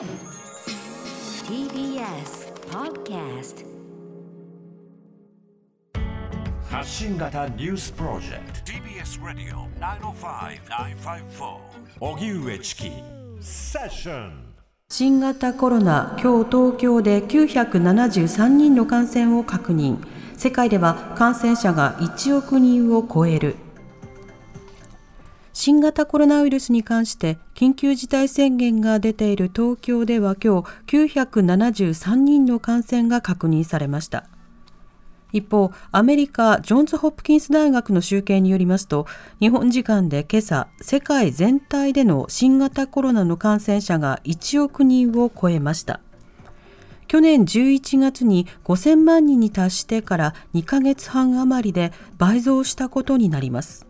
TBS Podcast 発信型ニュースプロジェクト TBS ラディオ905-954おぎゅうえちきセッション新型コロナ、今日東京で973人の感染を確認。世界では感染者が1億人を超える。新型コロナウイルスに関して緊急事態宣言が出ている東京では今日973人の感染が確認されました。一方、アメリカ・ジョンズ・ホプキンス大学の集計によりますと、日本時間で今朝、世界全体での新型コロナの感染者が1億人を超えました。去年11月に5000万人に達してから2ヶ月半余りで倍増したことになります。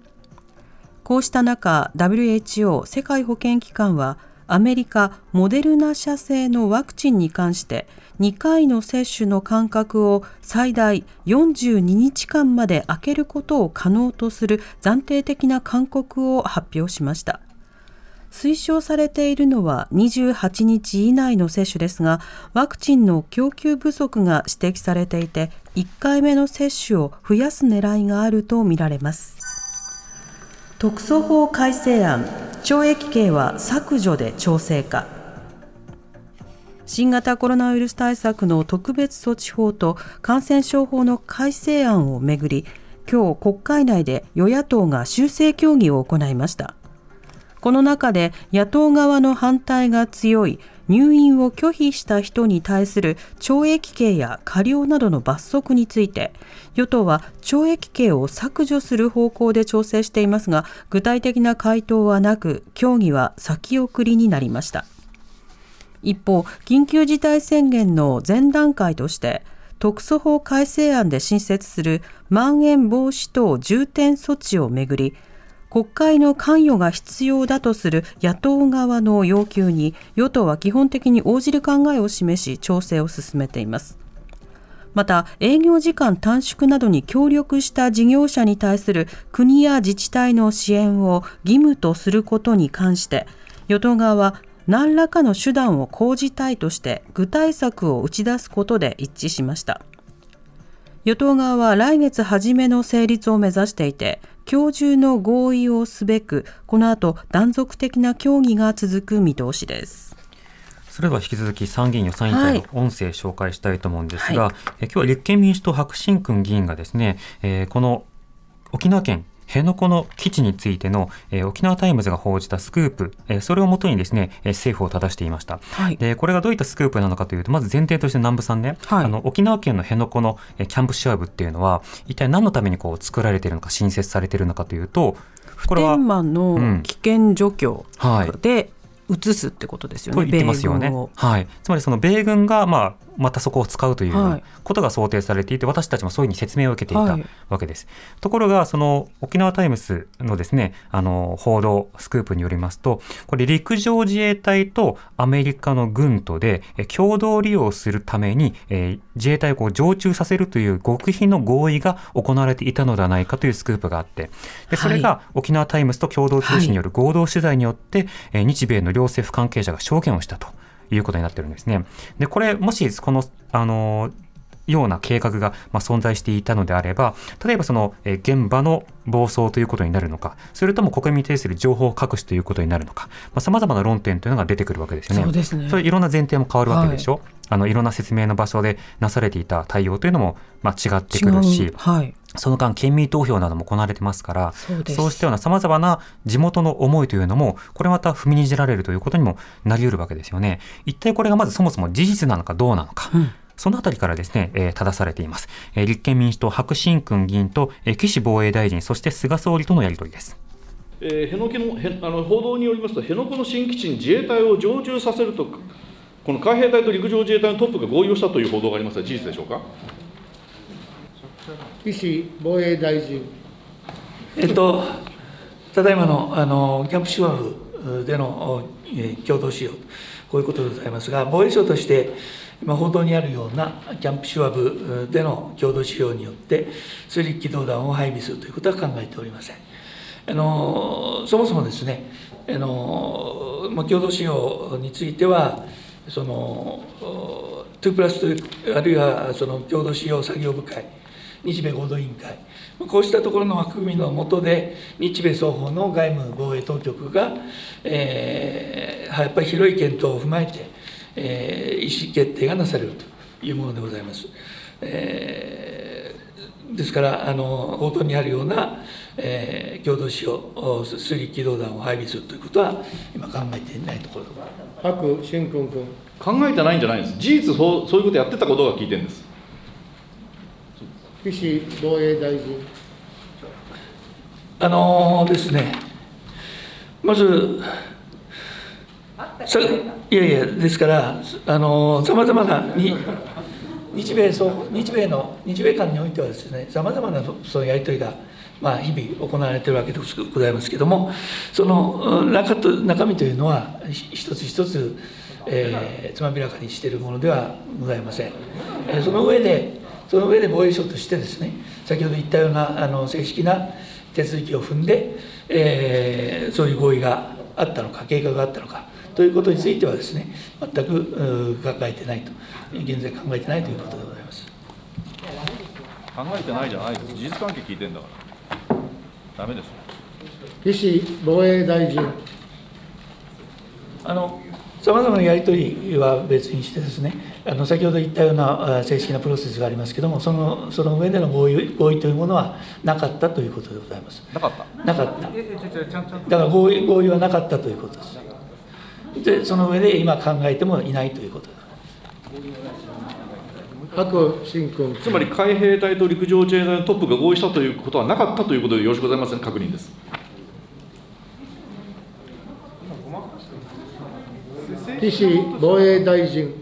こうした中、WHO 世界保健機関はアメリカモデルナ社製のワクチンに関して2回の接種の間隔を最大42日間まで空けることを可能とする暫定的な勧告を発表しました。推奨されているのは28日以内の接種ですが、ワクチンの供給不足が指摘されていて、1回目の接種を増やす狙いがあるとみられます。特措法改正案懲役刑は削除で調整か。新型コロナウイルス対策の特別措置法と感染症法の改正案をめぐり今日国会内で与野党が修正協議を行いました。この中で野党側の反対が強い入院を拒否した人に対する懲役刑や過料などの罰則について与党は懲役刑を削除する方向で調整していますが具体的な回答はなく協議は先送りになりました。一方緊急事態宣言の前段階として特措法改正案で新設するまん延防止等重点措置をめぐり国会の関与が必要だとする野党側の要求に与党は基本的に応じる考えを示し調整を進めています。また営業時間短縮などに協力した事業者に対する国や自治体の支援を義務とすることに関して与党側は何らかの手段を講じたいとして具体策を打ち出すことで一致しました。与党側は来月初めの成立を目指していて今日中の合意をすべくこの後断続的な協議が続く見通しです。それでは引き続き参議院予算委員会の音声紹介したいと思うんですが、はい、え今日は立憲民主党白眞勲議員がですね、えー、この沖縄県辺野古の基地についての、えー、沖縄タイムズが報じたスクープ、えー、それをもとにですね、えー、政府を正していました、はい、でこれがどういったスクープなのかというとまず前提として南部さんね、はい、あの沖縄県の辺野古の、えー、キャンプシュワブっていうのは一体何のためにこう作られているのか新設されているのかというとこれは普天間の危険除去で、移すってことですよね。と言ってますよね。はい。つまりその米軍がまあまたそこを使うということが想定されていて、私たちもそういうふうに説明を受けていたわけです。はい、ところが、その沖縄タイムスのですね、あの、報道、スクープによりますと、これ陸上自衛隊とアメリカの軍とで共同利用するために、えー、自衛隊を常駐させるという極秘の合意が行われていたのではないかというスクープがあって、でそれが沖縄タイムスと共同通信による合同取材によって、はい、日米の両政府関係者が証言をしたと。いうことになってるんですね。で、これ、もし、この、あの、ような計画が、まあ、存在していたのであれば、例えばその、え現場の暴走ということになるのか、それとも国民に対する情報隠しということになるのか、さまざ、まな論点というのが出てくるわけですよね。そうですね。それいろんな前提も変わるわけでしょ？はい、あのいろんな説明の場所でなされていた対応というのも、まあ、違ってくるし、はい、その間、県民投票なども行われてますから、そうしたようなさまざまな地元の思いというのも、これまた踏みにじられるということにもなり得るわけですよね。一体これがまずそもそも事実なのかどうなのか。うんそのあたりからですね、えー、正されています。えー、立憲民主党白新君議員と、えー、岸防衛大臣、そして菅総理とのやり取りです。えー、辺野古のあの報道によりますと、辺野古の新基地に自衛隊を常駐させると、この海兵隊と陸上自衛隊のトップが合意をしたという報道がありますが、事実でしょうか？岸防衛大臣。えっと、ただいまのあのキャンプシュワフでの、えー、共同使用、こういうことでございますが、防衛省として、今、報道にあるようなキャンプシュワブでの共同使用によって、水陸機動団を配備するということは考えておりません。あのそもそもですね、あの共同使用については、その2プラスというあるいはその共同使用作業部会日米合同委員会こうしたところの枠組みの下で日米双方の外務防衛当局が、えー、やっぱり広い検討を踏まえて、えー、意思決定がなされるというものでございます。えー、ですからあの冒頭にあるような、えー、共同使用水陸機動団を配備するということは今考えていないところでございます。白新君君考えてないんじゃないんです事実そうそういうことやってたことが聞いてるんです岸防衛大臣あのー、ですねまずさいやいやですからあのさまざまなに日米日米の日米間においてはですねさまざまなそのやり取りがまあ、日々行われているわけでございますけれどもその中と中身というのは一つ一つ、えー、つまびらかにしているものではございません。えー、その上でその上で防衛省としてですね先ほど言ったようなあの正式な手続きを踏んで、えー、そういう合意があったのか計画があったのかということについてはですね全く考えてないと現在考えてないということでございます考えてないじゃないです事実関係聞いてんだからダメです岸防衛大臣。あのさまざまなやり取りは別にしてですね、あの先ほど言ったような正式なプロセスがありますけれども、そのその上での合意合意というものはなかったということでございます。なかったなかった。だから合意合意はなかったということです。で、その上で今考えてもいないということです。白新君つまり海兵隊と陸上自衛隊のトップが合意したということはなかったということでよろしくございません、確認です。岸防衛大臣。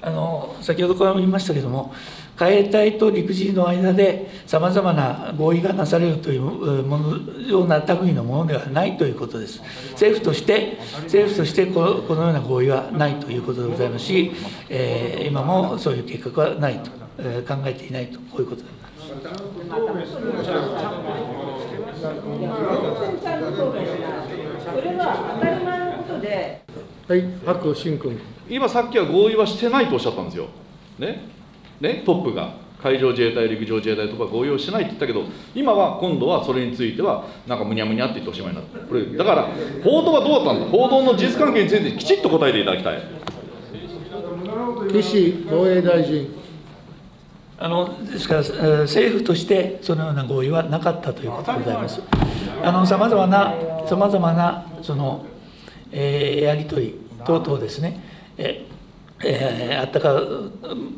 あの先ほどからも言いましたけれども、海兵隊と陸自の間でさまざまな合意がなされるというものような類のものではないということです。政府として政府としてこのこのような合意はないということでございますし、えー、今もそういう計画はないと、えー、考えていないとこういうことでございます。それは当たり前のことで。はい、白新君。今さっきは合意はしてないとおっしゃったんですよ。ね。ね、トップが海上自衛隊、陸上自衛隊とか合意をしないって言ったけど、今は今度はそれについては、なんかむにゃむにゃって言っておしまいになった、これだから、報道はどうだったんだ、報道の事実関係についてきちっと答えていただきたい。岸防衛大臣。あのですから、政府としてそのような合意はなかったということでございます。さまざまな、さまざまなその、えー、やり取り等々ですね、えーえー、あったか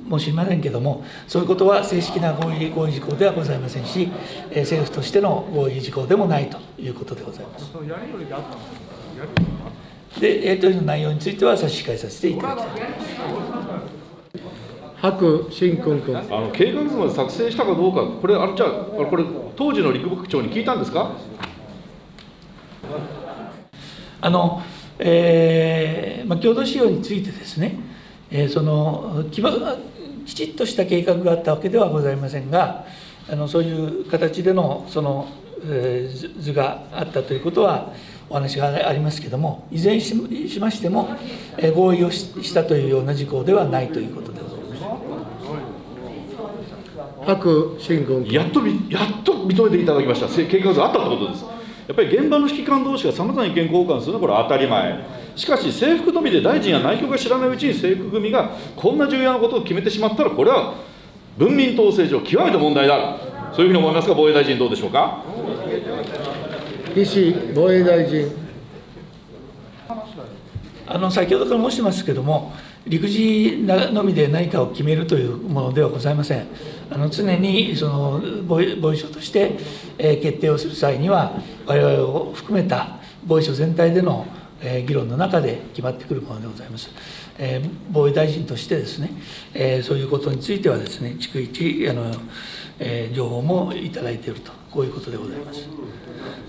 もしれませんけれども、そういうことは正式な合意合意事項ではございませんし、えー、政府としての合意事項でもないということでございます。で、やり取りの内容については差し控えさせていただきたいと思います。白新君君あの計画図まで作成したかどうか、これ、あれじゃあ、これ、当時の陸部長に聞いたんですか？あの、えーまあ、共同使用についてですね、えそのきちっとした計画があったわけではございませんがあのそういう形でのその、えー、図があったということはお話がありますけれどもいずれにしましても、えー、合意をしたというような事項ではないということでございます。白新君。やっとやっと認めていただきました。計画があったということです。やっぱり現場の指揮官同士がさまざまな意見交換するのはこれは当たり前しかし制服のみで大臣や内閣が知らないうちに制服組がこんな重要なことを決めてしまったらこれは文民統制上極めて問題であるそういうふうに思いますが防衛大臣どうでしょうか？岸防衛大臣あの先ほどから申してますけれども陸自のみで何かを決めるというものではございません。あの常にその防衛省として、え決定をする際には我々を含めた防衛省全体でのえ議論の中で決まってくるものでございます。え防衛大臣としてですね、えそういうことについてはですね、逐一あの、え情報もいただいていると、こういうことでございます。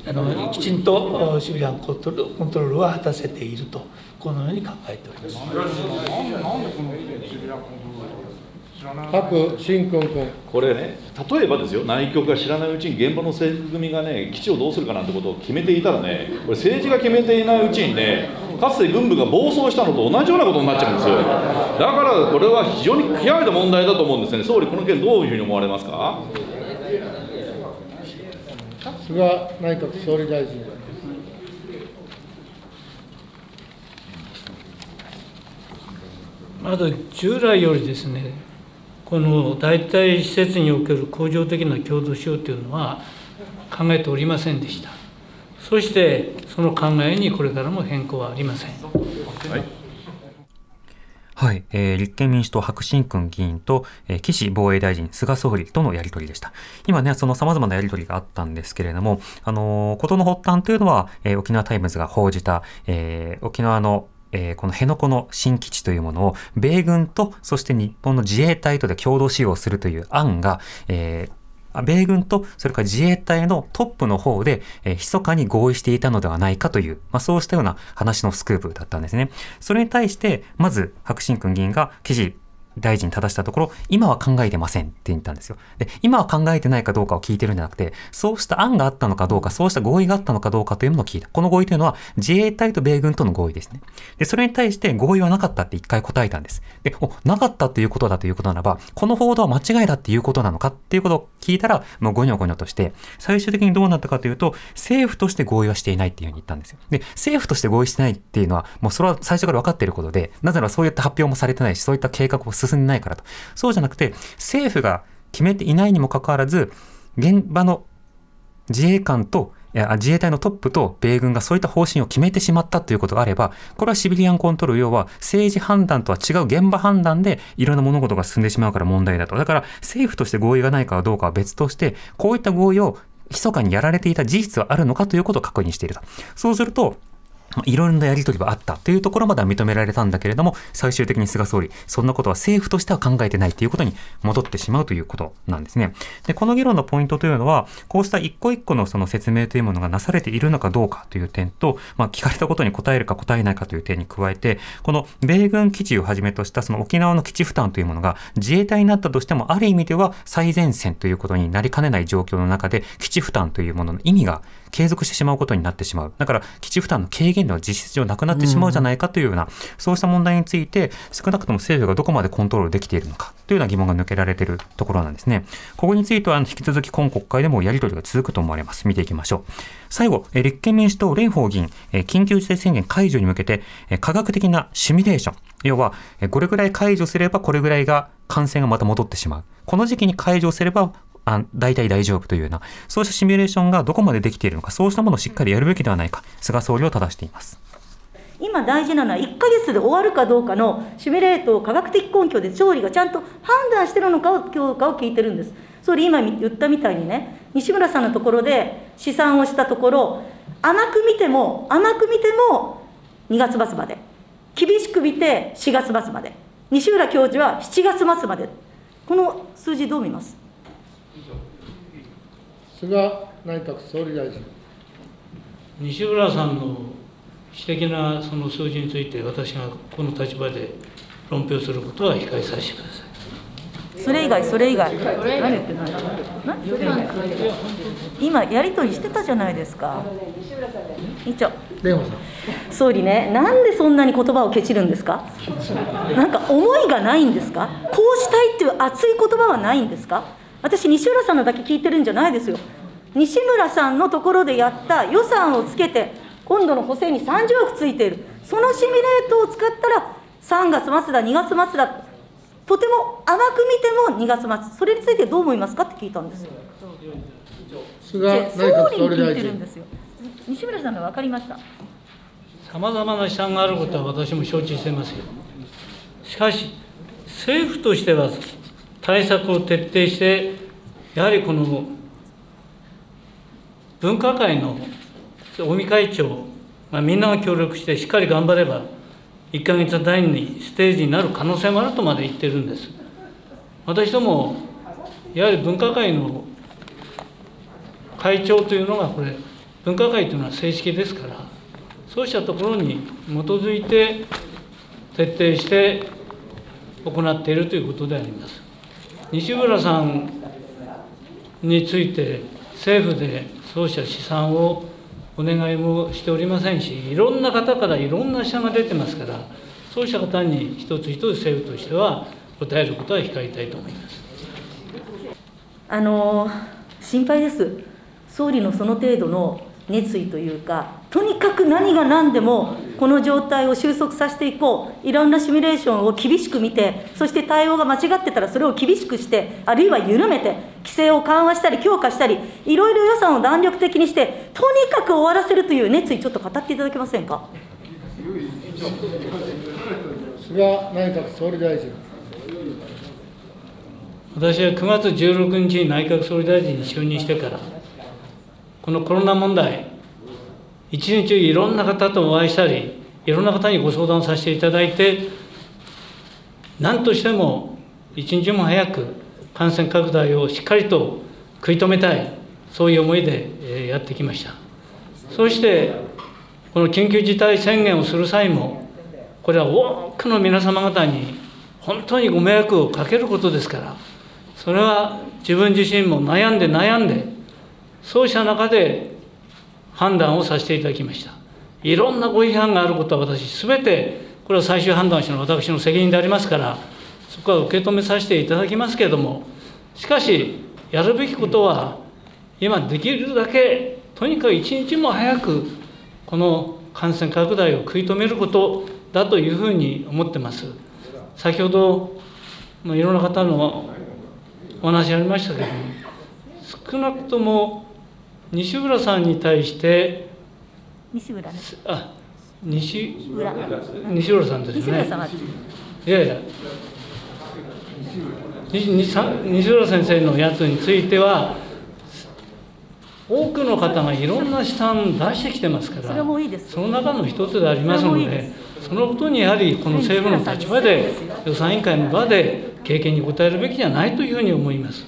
あのきちんとシビリアンコントロールは果たせていると、このように考えております。白新君君。これね、例えばですよ、内局が知らないうちに現場の制服組がね、基地をどうするかなんてことを決めていたらね、これ、政治が決めていないうちにね、かつて軍部が暴走したのと同じようなことになっちゃうんですよ。だからこれは非常に極めて問題だと思うんですね。総理この件どういうふうに思われますか？菅内閣総理大臣。まず従来よりですね、この代替施設における恒常的な共同使用というのは考えておりませんでした。そしてその考えにこれからも変更はありません。はいはい、えー、立憲民主党白新君議員と、えー、岸防衛大臣、菅総理とのやり取りでした。今ね、その様々なやり取りがあったんですけれども、あのー、ことの発端というのは、えー、沖縄タイムズが報じた、えー、沖縄のえー、この辺野古の新基地というものを、米軍と、そして日本の自衛隊とで共同使用するという案が、えー、米軍とそれから自衛隊のトップの方で、えー、密かに合意していたのではないかという、まあ、そうしたような話のスクープだったんですね。それに対して、まず、白新君議員が記事大臣に正したところ、今は考えてませんって言ったんですよ。で、今は考えてないかどうかを聞いてるんじゃなくて、そうした案があったのかどうか、そうした合意があったのかどうかというものを聞いた。この合意というのは、自衛隊と米軍との合意ですね。で、それに対して合意はなかったって一回答えたんです。で、お、なかったっていうことだということならば、この報道は間違いだっていうことなのかっていうことを聞いたら、もうゴニョゴニョとして、最終的にどうなったかというと、政府として合意はしていないっていうふうに言ったんですよ。で、政府として合意してないっていうのは、もうそれは最初から分かっていることで、なぜならそういった発表もされてないし、そういった計画も進んでないからと。そうじゃなくて、政府が決めていないにもかかわらず、現場の自衛官といや自衛隊のトップと米軍がそういった方針を決めてしまったということがあれば、これはシビリアンコントロール、要は政治判断とは違う現場判断でいろんな物事が進んでしまうから問題だと。だから政府として合意がないかどうかは別として、こういった合意を密かにやられていた事実はあるのかということを確認していると。そうすると、いろいろなやり取りはあったというところまでは認められたんだけれども、最終的に菅総理、そんなことは政府としては考えてないということに戻ってしまうということなんですね。で、この議論のポイントというのは、こうした一個一個のその説明というものがなされているのかどうかという点と、まあ、聞かれたことに答えるか答えないかという点に加えて、この米軍基地をはじめとしたその沖縄の基地負担というものが自衛隊になったとしても、ある意味では最前線ということになりかねない状況の中で、基地負担というものの意味が継続してしまうことになってしまう。だから、基地負担の軽減量は実質上なくなってしまうじゃないかというような、うん、そうした問題について、少なくとも政府がどこまでコントロールできているのかというような疑問が抜けられているところなんですね。ここについては、引き続き今国会でもやり取りが続くと思われます。見ていきましょう。最後、立憲民主党蓮舫議員、緊急事態宣言解除に向けて、科学的なシミュレーション。要は、これぐらい解除すればこれぐらいが感染がまた戻ってしまう。この時期に解除すればあ大体大丈夫というような、そうしたシミュレーションがどこまでできているのか、そうしたものをしっかりやるべきではないか、菅総理は正しています。今大事なのは1ヶ月で終わるかどうかのシミュレートを科学的根拠で総理がちゃんと判断してるのかを強化を聞いてるんです。総理今言ったみたいにね、西村さんのところで試算をしたところ、甘く見ても、甘く見ても2月末まで、厳しく見て4月末まで、西浦教授は7月末まで、この数字どう見ます？菅内閣総理大臣。西村さんの指摘なその数字について、私がこの立場で論評することは控えさせてください。それ以外、それ以外、何言ってない今、やり取りしてたじゃないですか。委長総理ね、なんでそんなに言葉をケチるんですか、なんか思いがないんですか、こうしたいっていう熱い言葉はないんですか？私、西村さんのだけ聞いてるんじゃないですよ。西村さんのところでやった予算をつけて、今度の補正に30億ついている、そのシミュレートを使ったら、3月末だ、2月末だ、とても甘く見ても2月末、それについてどう思いますかって聞いたんですよ。菅総理大臣。西村さんが分かりました？さまざまな試算があることは私も承知していますよ。しかし、政府としては対策を徹底して、やはりこの分科会の尾身会長、まあ、みんなが協力してしっかり頑張れば、1か月単位にステージになる可能性もあるとまで言ってるんです。私ども、やはり分科会の会長というのが、これ、分科会というのは正式ですから、そうしたところに基づいて、徹底して行っているということであります。西村さんについて政府でそうした試算をお願いもしておりませんしいろんな方からいろんな医者が出てますからそうした方に一つ一つ政府としては答えることは控えたいと思います。あの心配です総理のその程度の熱意というかとにかく何が何でもこの状態を収束させていこう。いろんなシミュレーションを厳しく見てそして対応が間違ってたらそれを厳しくしてあるいは緩めて規制を緩和したり強化したりいろいろ予算を弾力的にしてとにかく終わらせるという熱意ちょっと語っていただけませんか？菅内閣総理大臣。私は9月16日に内閣総理大臣に就任してからこのコロナ問題、一日中いろんな方とお会いしたり、いろんな方にご相談させていただいて、何としても一日も早く感染拡大をしっかりと食い止めたい、そういう思いでやってきました。そして、この緊急事態宣言をする際も、これは多くの皆様方に本当にご迷惑をかけることですから、それは自分自身も悩んで悩んで、そうした中で判断をさせていただきました。いろんなご批判があることは私、すべてこれは最終判断したのは私の責任でありますから、そこは受け止めさせていただきますけれども、しかし、やるべきことは、今できるだけ、とにかく一日も早く、この感染拡大を食い止めることだというふうに思ってます。先ほど、いろんな方のお話ありましたけども、少なくとも西浦さんに対して西浦あ西浦。西浦さんですね。いやいや。西浦先生のやつについては多くの方がいろんな試算出してきてますからその中の一つでありますのでそのことにやはりこの政府の立場で予算委員会の場で経験に応えるべきじゃないというふうに思います。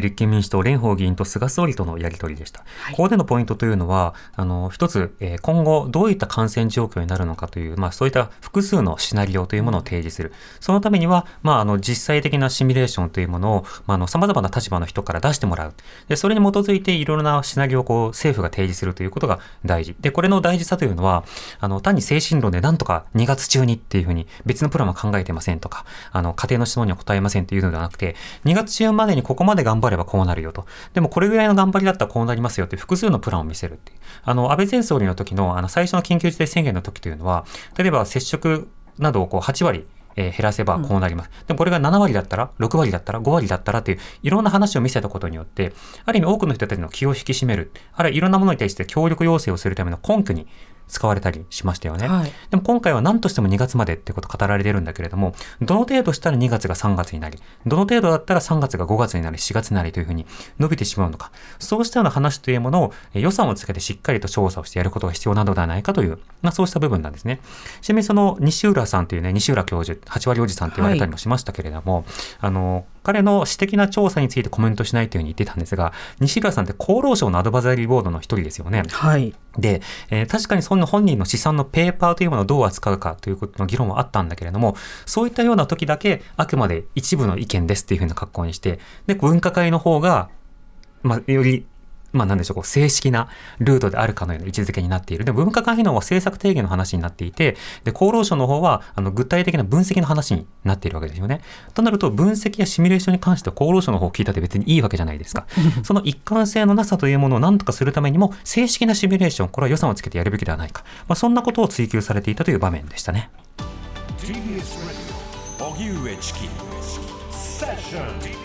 立憲民主党蓮舫議員と菅総理とのやり取りでした。はい、ここでのポイントというのは、あの、一つ、え今後どういった感染状況になるのかという、まあそういった複数のシナリオというものを提示する。そのためには、まああの、実際的なシミュレーションというものを、まああの、様々な立場の人から出してもらう。で、それに基づいていろいろなシナリオをこう、政府が提示するということが大事。で、これの大事さというのは、あの、単に精神論でなんとか2月中にっていうふうに別のプランは考えてませんとか、あの、家庭の質問には答えませんというのではなくて、2月中までにここまで頑張ればこうなるよと。でもこれぐらいの頑張りだったらこうなりますよって複数のプランを見せるっていう。あの、安倍前総理の時のあの最初の緊急事態宣言の時というのは、例えば接触などをこう8割えー、減らせばこうなります。うん、でもこれが7割だったら、6割だったら、5割だったらという、いろんな話を見せたことによって、ある意味多くの人たちの気を引き締める、あるいはいろんなものに対して協力要請をするための根拠に使われたりしましたよね。はい、でも今回は何としても2月までってこと語られてるんだけれども、どの程度したら2月が3月になり、どの程度だったら3月が5月になり、4月になりというふうに伸びてしまうのか、そうしたような話というものを予算をつけてしっかりと調査をしてやることが必要なのではないかという、まあそうした部分なんですね。ちなみにその西浦さんというね、西浦教授、8割おじさんって言われたりもしましたけれども、はい、あの、彼の私的な調査についてコメントしないというふうに言ってたんですが、西浦さんって厚労省のアドバザリーボードの一人ですよね。はい。で、えー、確かにその本人の資産のペーパーというものをどう扱うかということの議論はあったんだけれども、そういったような時だけあくまで一部の意見ですっていうふうな格好にして、で、分科会の方が、まあ、よりまあなんでしょう、こう正式なルートであるかのような位置づけになっている。で、文化会費の方は政策提言の話になっていて、で、厚労省の方は、あの、具体的な分析の話になっているわけですよね。となると、分析やシミュレーションに関しては厚労省の方を聞いたって別にいいわけじゃないですか。その一貫性のなさというものを何とかするためにも、正式なシミュレーション、これは予算をつけてやるべきではないか。まあ、そんなことを追求されていたという場面でしたね。TBS Radio 荻上チキセッション